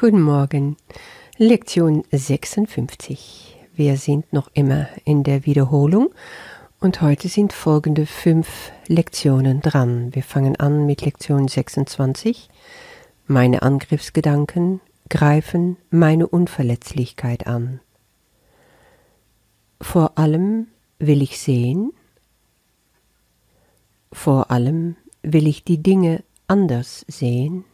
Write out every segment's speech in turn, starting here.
Guten Morgen. Lektion 56. Wir sind noch immer in der Wiederholung und heute sind folgende fünf Lektionen dran. Wir fangen an mit Lektion 26. Meine Angriffsgedanken greifen meine Unverletzlichkeit an. Vor allem will ich sehen, vor allem will ich die Dinge anders sehen,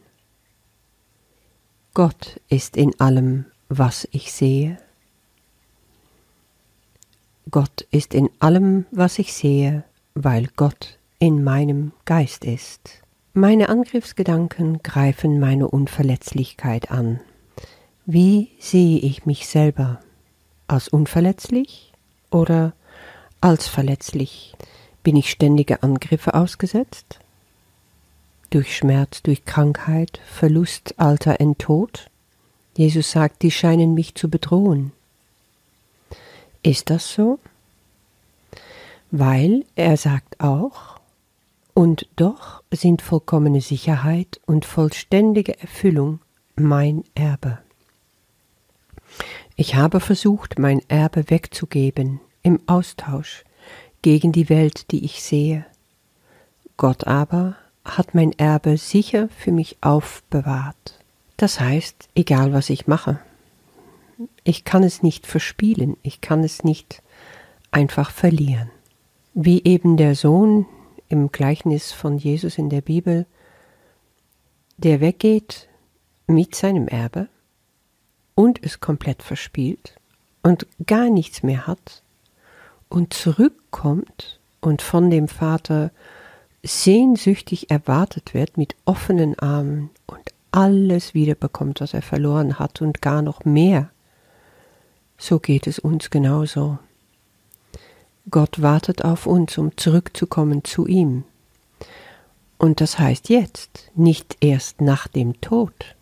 Gott ist in allem, was ich sehe. Gott ist in allem, was ich sehe, weil Gott in meinem Geist ist. Meine Angriffsgedanken greifen meine Unverletzlichkeit an. Wie sehe ich mich selber? Als unverletzlich oder als verletzlich? Bin ich ständige Angriffe ausgesetzt? Durch Schmerz, durch Krankheit, Verlust, Alter und Tod? Jesus sagt, die scheinen mich zu bedrohen. Ist das so? Weil er sagt auch, und doch sind vollkommene Sicherheit und vollständige Erfüllung mein Erbe. Ich habe versucht, mein Erbe wegzugeben im Austausch gegen die Welt, die ich sehe. Gott aber hat mein Erbe sicher für mich aufbewahrt. Das heißt, egal was ich mache, ich kann es nicht verspielen, ich kann es nicht einfach verlieren. Wie eben der Sohn im Gleichnis von Jesus in der Bibel, der weggeht mit seinem Erbe und es komplett verspielt und gar nichts mehr hat und zurückkommt und von dem Vater sehnsüchtig erwartet wird mit offenen Armen und alles wiederbekommt, was er verloren hat und gar noch mehr. So geht es uns genauso. Gott wartet auf uns, um zurückzukommen zu ihm. Und das heißt jetzt, nicht erst nach dem Tod.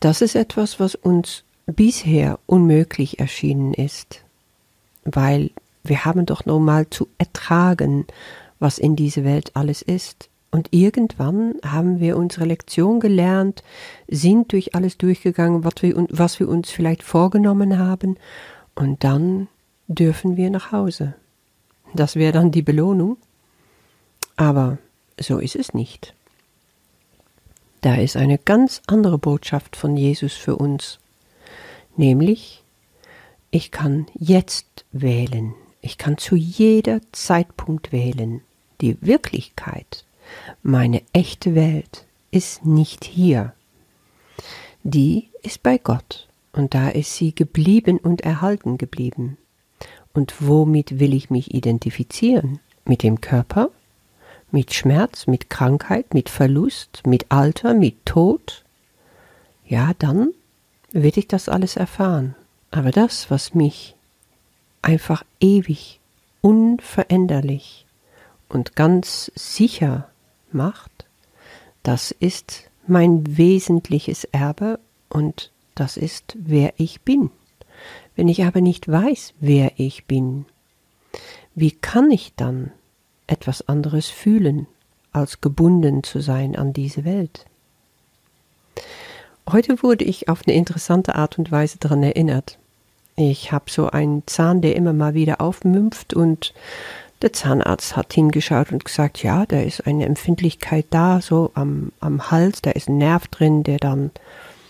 Das ist etwas, was uns bisher unmöglich erschienen ist, weil wir haben doch nur mal zu ertragen, was in dieser Welt alles ist. Und irgendwann haben wir unsere Lektion gelernt, sind durch alles durchgegangen, was wir, was wir uns vielleicht vorgenommen haben, und dann dürfen wir nach Hause. Das wäre dann die Belohnung. Aber so ist es nicht. Da ist eine ganz andere Botschaft von Jesus für uns, nämlich ich kann jetzt wählen, ich kann zu jeder Zeitpunkt wählen. Die Wirklichkeit, meine echte Welt, ist nicht hier. Die ist bei Gott, und da ist sie geblieben und erhalten geblieben. Und womit will ich mich identifizieren? Mit dem Körper? Mit Schmerz, mit Krankheit, mit Verlust, mit Alter, mit Tod? Ja, dann will ich das alles erfahren. Aber das, was mich einfach ewig, unveränderlich und ganz sicher macht, das ist mein wesentliches Erbe und das ist, wer ich bin. Wenn ich aber nicht weiß, wer ich bin, wie kann ich dann etwas anderes fühlen, als gebunden zu sein an diese Welt? Heute wurde ich auf eine interessante Art und Weise daran erinnert. Ich habe so einen Zahn, der immer mal wieder aufmümpft und der Zahnarzt hat hingeschaut und gesagt, ja, da ist eine Empfindlichkeit da, so am, am Hals, da ist ein Nerv drin, der dann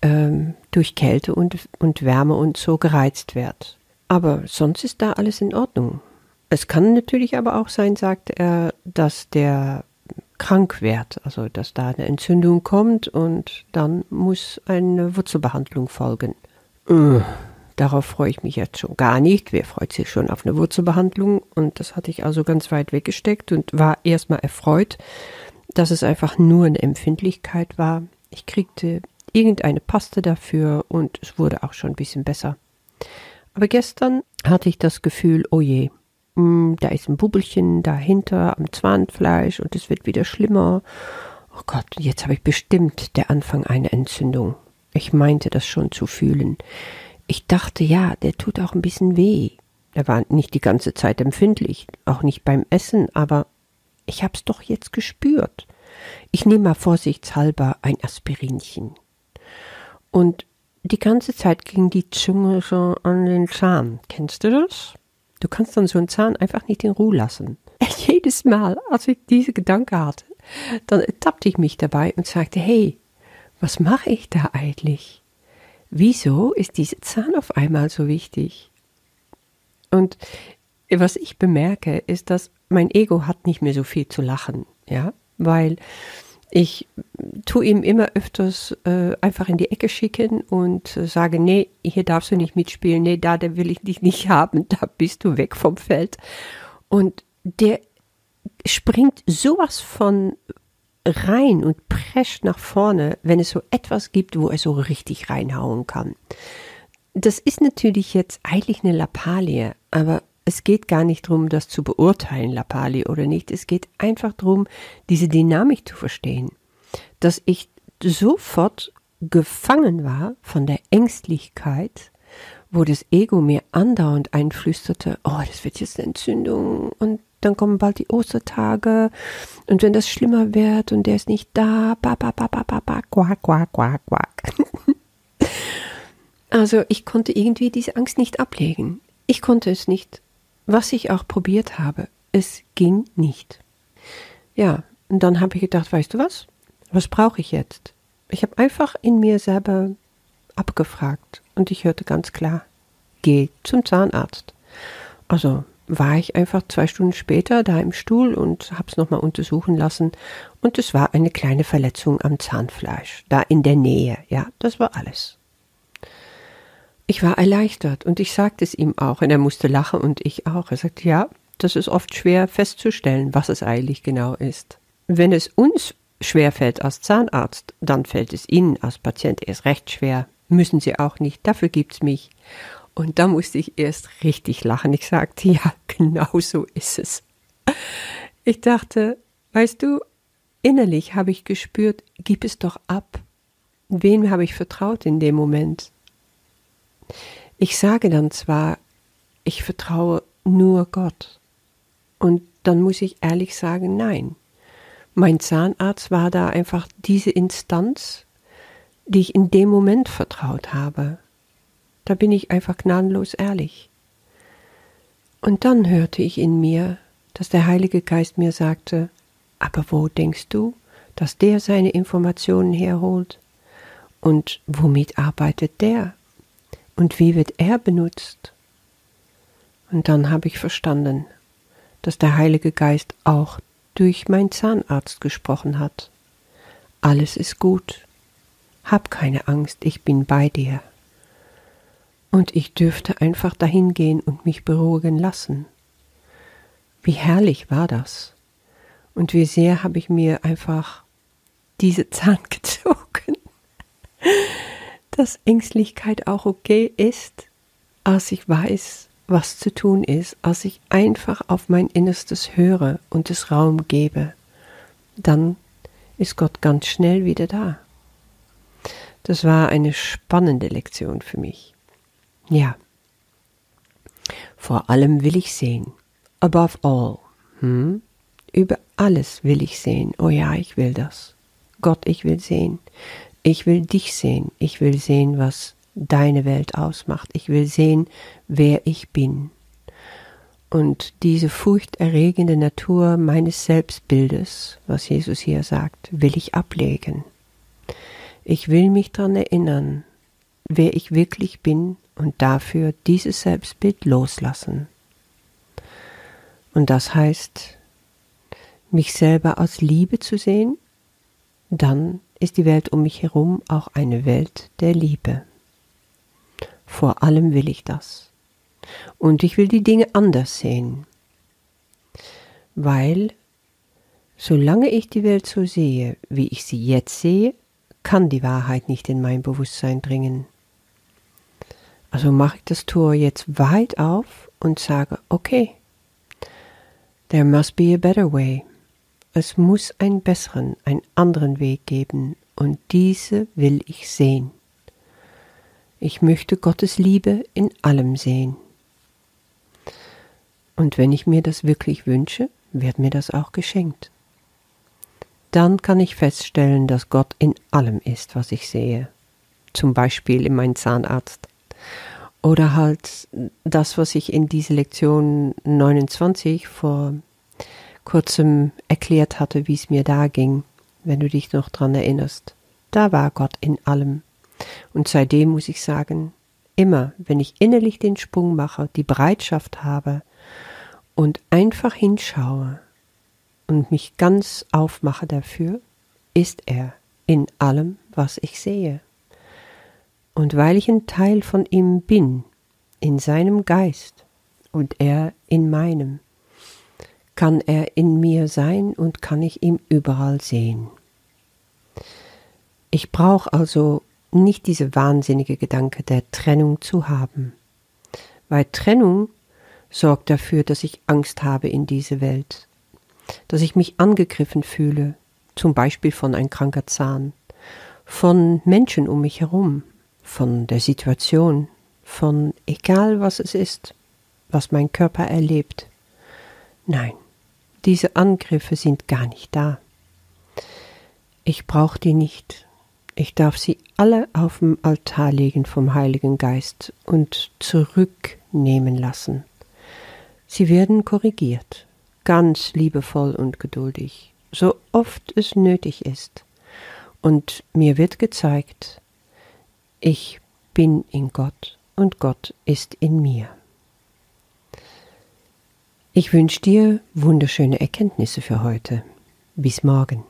ähm, durch Kälte und, und Wärme und so gereizt wird. Aber sonst ist da alles in Ordnung. Es kann natürlich aber auch sein, sagt er, dass der krank wird, also dass da eine Entzündung kommt und dann muss eine Wurzelbehandlung folgen. Äh, Darauf freue ich mich jetzt schon gar nicht. Wer freut sich schon auf eine Wurzelbehandlung? Und das hatte ich also ganz weit weggesteckt und war erstmal erfreut, dass es einfach nur eine Empfindlichkeit war. Ich kriegte irgendeine Paste dafür und es wurde auch schon ein bisschen besser. Aber gestern hatte ich das Gefühl, oh je, hm, da ist ein Bubbelchen dahinter am Zahnfleisch und es wird wieder schlimmer. Oh Gott, jetzt habe ich bestimmt der Anfang einer Entzündung. Ich meinte das schon zu fühlen. Ich dachte, ja, der tut auch ein bisschen weh. Er war nicht die ganze Zeit empfindlich, auch nicht beim Essen, aber ich hab's doch jetzt gespürt. Ich nehme mal vorsichtshalber ein Aspirinchen. Und die ganze Zeit ging die Zunge so an den Zahn. Kennst du das? Du kannst dann so einen Zahn einfach nicht in Ruhe lassen. Jedes Mal, als ich diese Gedanke hatte, dann ertappte ich mich dabei und sagte, hey, was mache ich da eigentlich? Wieso ist dieser Zahn auf einmal so wichtig? Und was ich bemerke, ist, dass mein Ego hat nicht mehr so viel zu lachen, ja, weil ich tue ihm immer öfters äh, einfach in die Ecke schicken und äh, sage, nee, hier darfst du nicht mitspielen, nee, da, da will ich dich nicht haben, da bist du weg vom Feld. Und der springt sowas von rein und prescht nach vorne, wenn es so etwas gibt, wo er so richtig reinhauen kann. Das ist natürlich jetzt eigentlich eine Lappalie, aber es geht gar nicht darum, das zu beurteilen, Lappalie oder nicht. Es geht einfach darum, diese Dynamik zu verstehen. Dass ich sofort gefangen war von der Ängstlichkeit, wo das Ego mir andauernd einflüsterte, oh, das wird jetzt eine Entzündung und dann kommen bald die Ostertage und wenn das schlimmer wird und der ist nicht da, ba, ba, ba, ba, ba, ba, quack, quack, quack, quack. also ich konnte irgendwie diese Angst nicht ablegen. Ich konnte es nicht was ich auch probiert habe, es ging nicht. Ja, und dann habe ich gedacht, weißt du was? Was brauche ich jetzt? Ich habe einfach in mir selber abgefragt und ich hörte ganz klar, geh zum Zahnarzt. Also war ich einfach zwei Stunden später da im Stuhl und habe es nochmal untersuchen lassen und es war eine kleine Verletzung am Zahnfleisch, da in der Nähe, ja, das war alles. Ich war erleichtert und ich sagte es ihm auch und er musste lachen und ich auch. Er sagte, ja, das ist oft schwer festzustellen, was es eigentlich genau ist. Wenn es uns schwer fällt als Zahnarzt, dann fällt es Ihnen als Patient erst recht schwer. Müssen Sie auch nicht, dafür gibt's mich. Und da musste ich erst richtig lachen. Ich sagte, ja, genau so ist es. Ich dachte, weißt du, innerlich habe ich gespürt, gib es doch ab. Wem habe ich vertraut in dem Moment? Ich sage dann zwar, ich vertraue nur Gott. Und dann muss ich ehrlich sagen, nein. Mein Zahnarzt war da einfach diese Instanz, die ich in dem Moment vertraut habe. Da bin ich einfach gnadenlos ehrlich. Und dann hörte ich in mir, dass der Heilige Geist mir sagte, aber wo denkst du, dass der seine Informationen herholt? Und womit arbeitet der? Und wie wird er benutzt? Und dann habe ich verstanden, dass der Heilige Geist auch durch mein Zahnarzt gesprochen hat. Alles ist gut. Hab keine Angst, ich bin bei dir. Und ich dürfte einfach dahin gehen und mich beruhigen lassen. Wie herrlich war das. Und wie sehr habe ich mir einfach diese Zahn gezogen dass Ängstlichkeit auch okay ist, als ich weiß, was zu tun ist, als ich einfach auf mein Innerstes höre und es Raum gebe, dann ist Gott ganz schnell wieder da. Das war eine spannende Lektion für mich. Ja. Vor allem will ich sehen. Above all. Hm? Über alles will ich sehen. Oh ja, ich will das. Gott, ich will sehen. Ich will dich sehen. Ich will sehen, was deine Welt ausmacht. Ich will sehen, wer ich bin. Und diese furchterregende Natur meines Selbstbildes, was Jesus hier sagt, will ich ablegen. Ich will mich daran erinnern, wer ich wirklich bin und dafür dieses Selbstbild loslassen. Und das heißt, mich selber aus Liebe zu sehen, dann ist die Welt um mich herum auch eine Welt der Liebe. Vor allem will ich das. Und ich will die Dinge anders sehen. Weil, solange ich die Welt so sehe, wie ich sie jetzt sehe, kann die Wahrheit nicht in mein Bewusstsein dringen. Also mache ich das Tor jetzt weit auf und sage, okay, there must be a better way. Es muss einen besseren, einen anderen Weg geben, und diese will ich sehen. Ich möchte Gottes Liebe in allem sehen. Und wenn ich mir das wirklich wünsche, wird mir das auch geschenkt. Dann kann ich feststellen, dass Gott in allem ist, was ich sehe. zum Beispiel in meinen Zahnarzt. Oder halt das, was ich in diese Lektion 29 vor kurzem erklärt hatte, wie es mir da ging, wenn du dich noch dran erinnerst. Da war Gott in allem. Und seitdem muss ich sagen, immer, wenn ich innerlich den Sprung mache, die Bereitschaft habe und einfach hinschaue und mich ganz aufmache dafür, ist er in allem, was ich sehe. Und weil ich ein Teil von ihm bin, in seinem Geist und er in meinem, kann er in mir sein und kann ich ihn überall sehen. Ich brauche also nicht diese wahnsinnige Gedanke der Trennung zu haben, weil Trennung sorgt dafür, dass ich Angst habe in diese Welt, dass ich mich angegriffen fühle, zum Beispiel von ein kranker Zahn, von Menschen um mich herum, von der Situation, von egal was es ist, was mein Körper erlebt. Nein, diese Angriffe sind gar nicht da. Ich brauche die nicht. Ich darf sie alle auf dem Altar legen vom Heiligen Geist und zurücknehmen lassen. Sie werden korrigiert, ganz liebevoll und geduldig, so oft es nötig ist. Und mir wird gezeigt, ich bin in Gott und Gott ist in mir. Ich wünsche dir wunderschöne Erkenntnisse für heute. Bis morgen.